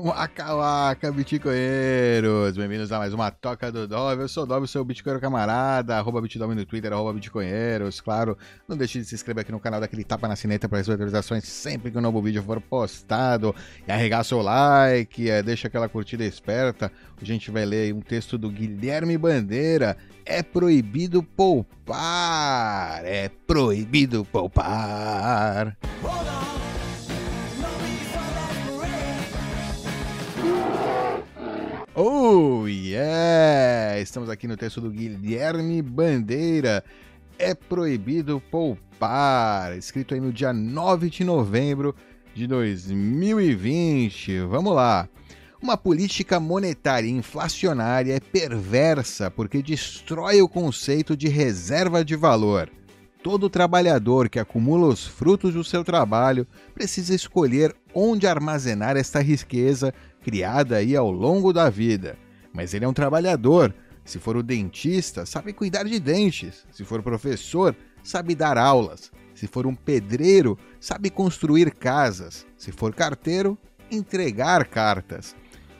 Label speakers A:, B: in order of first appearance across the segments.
A: Waka waka, bitcoinheiros! Bem-vindos a mais uma Toca do Dove. Eu sou o Dove, seu bitcoinheiro camarada, arroba bitdove no Twitter, arroba bitcoinheiros. Claro, não deixe de se inscrever aqui no canal daquele tapa na sineta para receber atualizações sempre que um novo vídeo for postado. E arregaça o like, é, deixa aquela curtida esperta. A gente vai ler um texto do Guilherme Bandeira. É proibido poupar! É proibido poupar! Hold on. Oh, yeah! Estamos aqui no texto do Guilherme Bandeira. É proibido poupar. Escrito aí no dia 9 de novembro de 2020. Vamos lá. Uma política monetária inflacionária é perversa porque destrói o conceito de reserva de valor. Todo trabalhador que acumula os frutos do seu trabalho precisa escolher onde armazenar esta riqueza criada aí ao longo da vida. Mas ele é um trabalhador. Se for o dentista, sabe cuidar de dentes. Se for professor, sabe dar aulas. Se for um pedreiro, sabe construir casas. Se for carteiro, entregar cartas.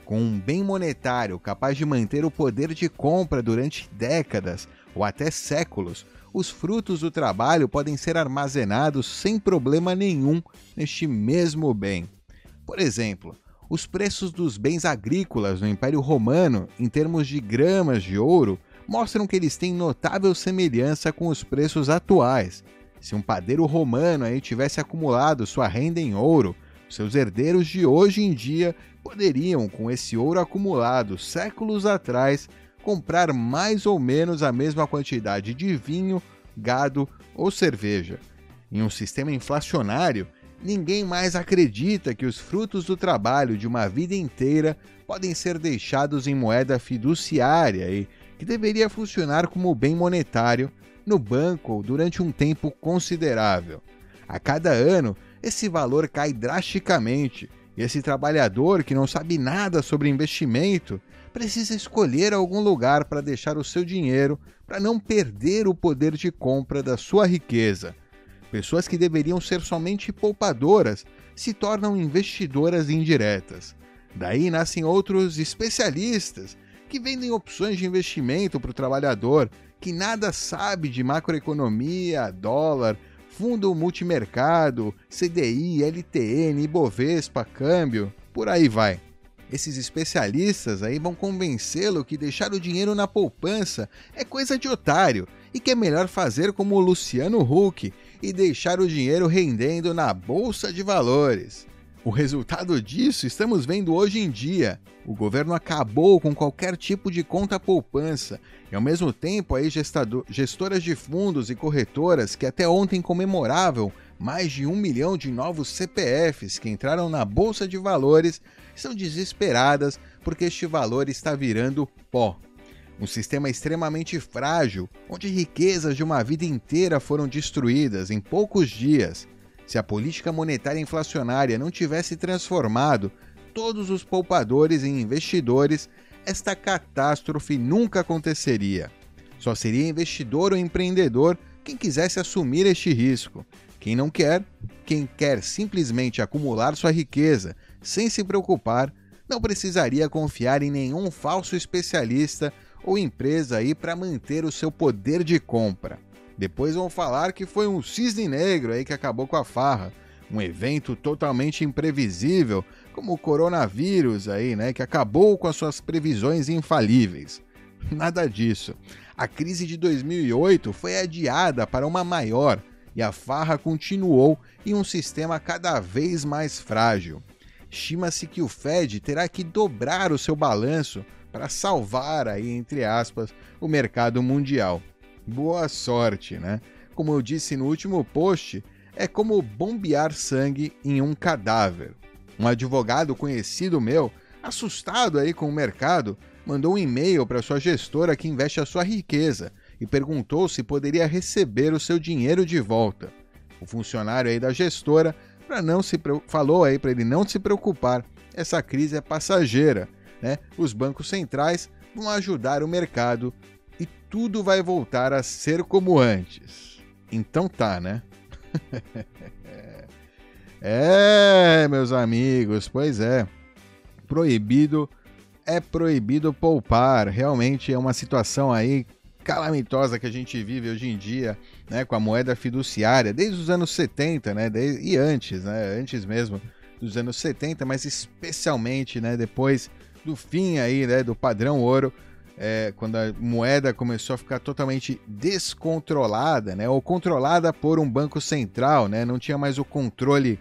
A: Com um bem monetário capaz de manter o poder de compra durante décadas ou até séculos, os frutos do trabalho podem ser armazenados sem problema nenhum neste mesmo bem. Por exemplo, os preços dos bens agrícolas no Império Romano, em termos de gramas de ouro, mostram que eles têm notável semelhança com os preços atuais. Se um padeiro romano aí tivesse acumulado sua renda em ouro, seus herdeiros de hoje em dia poderiam, com esse ouro acumulado séculos atrás, comprar mais ou menos a mesma quantidade de vinho, gado ou cerveja. Em um sistema inflacionário, Ninguém mais acredita que os frutos do trabalho de uma vida inteira podem ser deixados em moeda fiduciária e que deveria funcionar como bem monetário no banco durante um tempo considerável. A cada ano, esse valor cai drasticamente e esse trabalhador que não sabe nada sobre investimento precisa escolher algum lugar para deixar o seu dinheiro para não perder o poder de compra da sua riqueza. Pessoas que deveriam ser somente poupadoras se tornam investidoras indiretas. Daí nascem outros especialistas que vendem opções de investimento para o trabalhador que nada sabe de macroeconomia, dólar, fundo multimercado, CDI, LTN, Ibovespa, câmbio, por aí vai. Esses especialistas aí vão convencê-lo que deixar o dinheiro na poupança é coisa de otário e que é melhor fazer como o Luciano Huck e deixar o dinheiro rendendo na bolsa de valores. O resultado disso estamos vendo hoje em dia. O governo acabou com qualquer tipo de conta poupança e, ao mesmo tempo, aí gestoras de fundos e corretoras que até ontem comemoravam mais de um milhão de novos CPFs que entraram na bolsa de valores estão desesperadas porque este valor está virando pó. Um sistema extremamente frágil, onde riquezas de uma vida inteira foram destruídas em poucos dias. Se a política monetária inflacionária não tivesse transformado todos os poupadores em investidores, esta catástrofe nunca aconteceria. Só seria investidor ou empreendedor quem quisesse assumir este risco. Quem não quer, quem quer simplesmente acumular sua riqueza sem se preocupar, não precisaria confiar em nenhum falso especialista ou empresa aí para manter o seu poder de compra. Depois vão falar que foi um cisne negro aí que acabou com a farra, um evento totalmente imprevisível, como o coronavírus aí, né, que acabou com as suas previsões infalíveis. Nada disso. A crise de 2008 foi adiada para uma maior e a farra continuou em um sistema cada vez mais frágil. Estima-se que o Fed terá que dobrar o seu balanço para salvar aí entre aspas o mercado mundial. Boa sorte, né? Como eu disse no último post, é como bombear sangue em um cadáver. Um advogado conhecido meu, assustado aí com o mercado, mandou um e-mail para sua gestora que investe a sua riqueza e perguntou se poderia receber o seu dinheiro de volta. O funcionário aí da gestora para não se falou aí para ele não se preocupar. Essa crise é passageira né, os bancos centrais vão ajudar o mercado e tudo vai voltar a ser como antes. Então tá, né? é, meus amigos, pois é. proibido, é proibido poupar. Realmente é uma situação aí calamitosa que a gente vive hoje em dia, né, com a moeda fiduciária, desde os anos 70, né, e antes, né, antes mesmo dos anos 70, mas especialmente, né, depois do fim aí, né, do padrão ouro, é, quando a moeda começou a ficar totalmente descontrolada, né, ou controlada por um banco central, né, não tinha mais o controle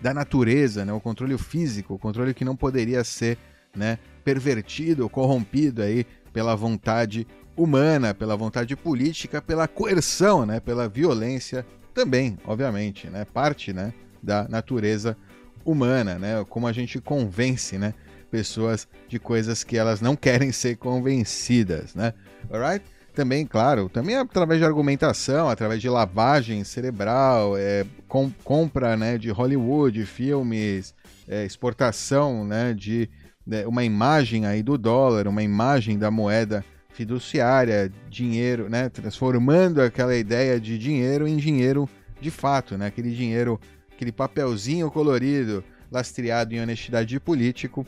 A: da natureza, né, o controle físico, o controle que não poderia ser, né, pervertido, corrompido aí pela vontade humana, pela vontade política, pela coerção, né, pela violência também, obviamente, né, parte, né, da natureza humana, né, como a gente convence, né, pessoas de coisas que elas não querem ser convencidas, né? Alright? Também, claro, também através de argumentação, através de lavagem cerebral, é, com, compra né, de Hollywood, filmes, é, exportação né, de né, uma imagem aí do dólar, uma imagem da moeda fiduciária, dinheiro, né, transformando aquela ideia de dinheiro em dinheiro de fato, né, aquele dinheiro, aquele papelzinho colorido lastreado em honestidade de político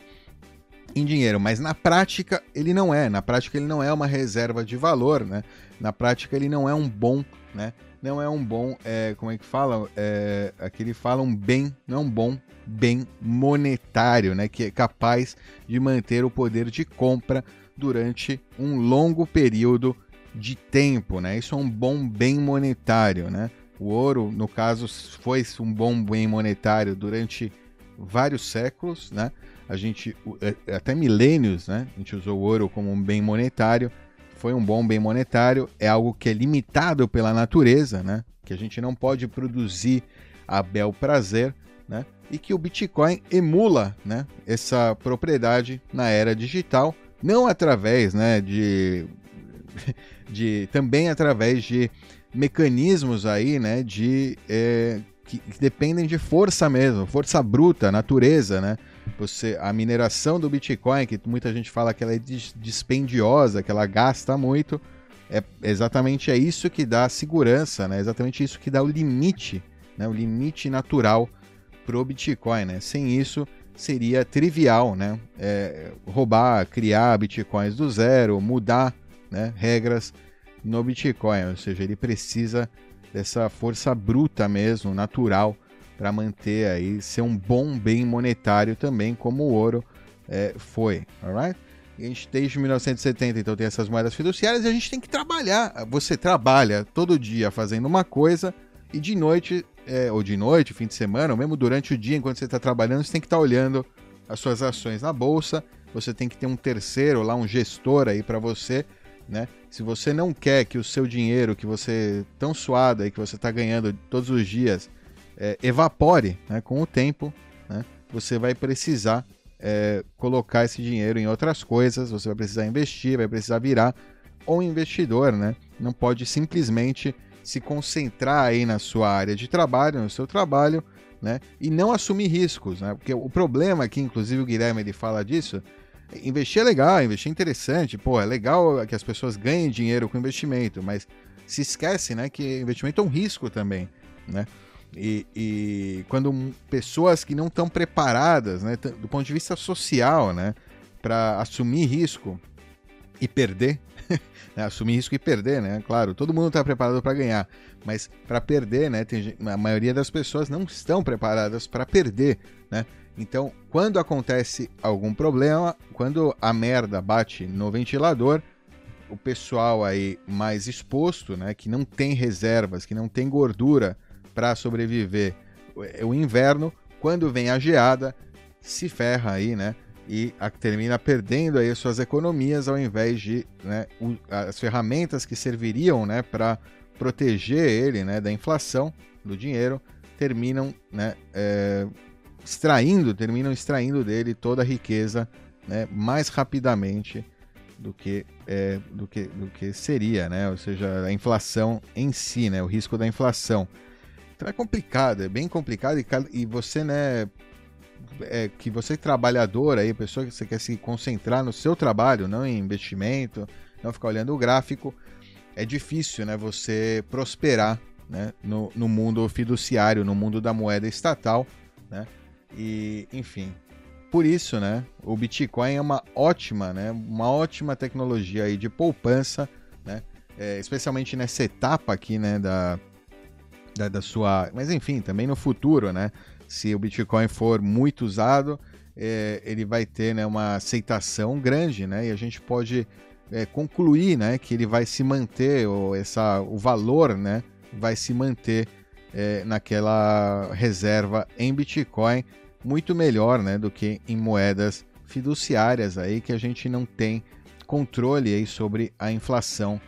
A: em dinheiro, mas na prática ele não é. Na prática ele não é uma reserva de valor, né? Na prática ele não é um bom, né? Não é um bom, é, como é que fala? É, aqui ele fala um bem, não é um bom bem monetário, né? Que é capaz de manter o poder de compra durante um longo período de tempo, né? Isso é um bom bem monetário, né? O ouro, no caso, foi um bom bem monetário durante vários séculos, né? A gente, é, é, até milênios, né? A gente usou o ouro como um bem monetário. Foi um bom bem monetário, é algo que é limitado pela natureza, né? Que a gente não pode produzir a bel prazer, né? E que o Bitcoin emula, né? Essa propriedade na era digital, não através, né? De, de também através de mecanismos aí, né? De é, que, que dependem de força mesmo, força bruta, natureza, né? Você, a mineração do Bitcoin, que muita gente fala que ela é dispendiosa, que ela gasta muito, é exatamente é isso que dá segurança, né? É exatamente isso que dá o limite, né? O limite natural pro Bitcoin, né? Sem isso seria trivial, né? É, roubar, criar bitcoins do zero, mudar, né? Regras no Bitcoin, ou seja, ele precisa dessa força bruta mesmo, natural para manter aí, ser um bom bem monetário também, como o ouro é, foi, alright? a gente desde 1970 então tem essas moedas fiduciárias e a gente tem que trabalhar. Você trabalha todo dia fazendo uma coisa e de noite, é, ou de noite, fim de semana, ou mesmo durante o dia, enquanto você está trabalhando, você tem que estar tá olhando as suas ações na bolsa. Você tem que ter um terceiro lá, um gestor aí para você, né? Se você não quer que o seu dinheiro que você tão suado aí que você está ganhando todos os dias é, evapore né, com o tempo, né, você vai precisar é, colocar esse dinheiro em outras coisas, você vai precisar investir, vai precisar virar um investidor, né? Não pode simplesmente se concentrar aí na sua área de trabalho, no seu trabalho, né? E não assumir riscos, né? Porque o problema aqui, inclusive o Guilherme ele fala disso, investir é legal, investir é interessante, pô, é legal que as pessoas ganhem dinheiro com investimento, mas se esquece, né, que investimento é um risco também, né? E, e quando pessoas que não estão preparadas, né, do ponto de vista social, né, para assumir risco e perder, né, assumir risco e perder, né? Claro, todo mundo está preparado para ganhar, mas para perder, né, tem, a maioria das pessoas não estão preparadas para perder, né? Então, quando acontece algum problema, quando a merda bate no ventilador, o pessoal aí mais exposto, né, que não tem reservas, que não tem gordura para sobreviver o inverno, quando vem a geada, se ferra aí, né? E termina perdendo aí suas economias ao invés de né, as ferramentas que serviriam né, para proteger ele né, da inflação do dinheiro terminam né, é, extraindo, terminam extraindo dele toda a riqueza né, mais rapidamente do que, é, do, que, do que seria, né? ou seja, a inflação em si, né? o risco da inflação. Então é complicado, é bem complicado e, e você, né, é, que você é trabalhador aí, pessoa que você quer se concentrar no seu trabalho, não em investimento, não ficar olhando o gráfico, é difícil, né, você prosperar, né, no, no mundo fiduciário, no mundo da moeda estatal, né, e, enfim, por isso, né, o Bitcoin é uma ótima, né, uma ótima tecnologia aí de poupança, né, é, especialmente nessa etapa aqui, né, da, da, da, sua, mas enfim, também no futuro, né, se o Bitcoin for muito usado, é, ele vai ter, né, uma aceitação grande, né, e a gente pode é, concluir, né, que ele vai se manter, ou essa, o valor, né, vai se manter é, naquela reserva em Bitcoin muito melhor né, do que em moedas fiduciárias aí que a gente não tem controle aí sobre a inflação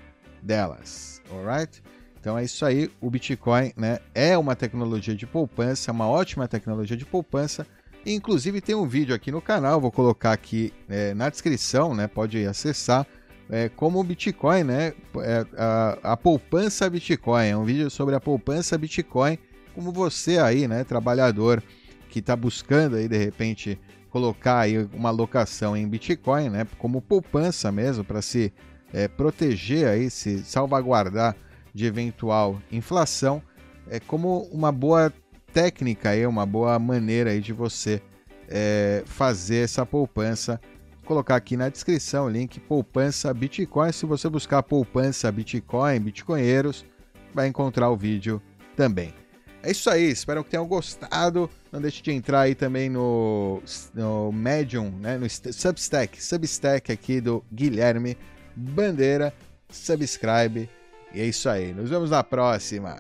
A: delas, alright? Então é isso aí, o Bitcoin né, é uma tecnologia de poupança, uma ótima tecnologia de poupança. Inclusive tem um vídeo aqui no canal, vou colocar aqui é, na descrição, né, pode acessar, é, como o Bitcoin, né, é, a, a poupança Bitcoin, é um vídeo sobre a poupança Bitcoin, como você aí, né, trabalhador, que está buscando aí de repente colocar aí uma alocação em Bitcoin, né, como poupança mesmo para se é, proteger aí, se salvaguardar de eventual inflação, é como uma boa técnica aí, uma boa maneira aí de você é, fazer essa poupança. Vou colocar aqui na descrição o link poupança Bitcoin. Se você buscar poupança Bitcoin, Bitcoinheiros, vai encontrar o vídeo também. É isso aí, espero que tenham gostado. Não deixe de entrar aí também no, no Medium, né, no Substack, Substack aqui do Guilherme Bandeira. Subscribe. E é isso aí. Nos vemos na próxima.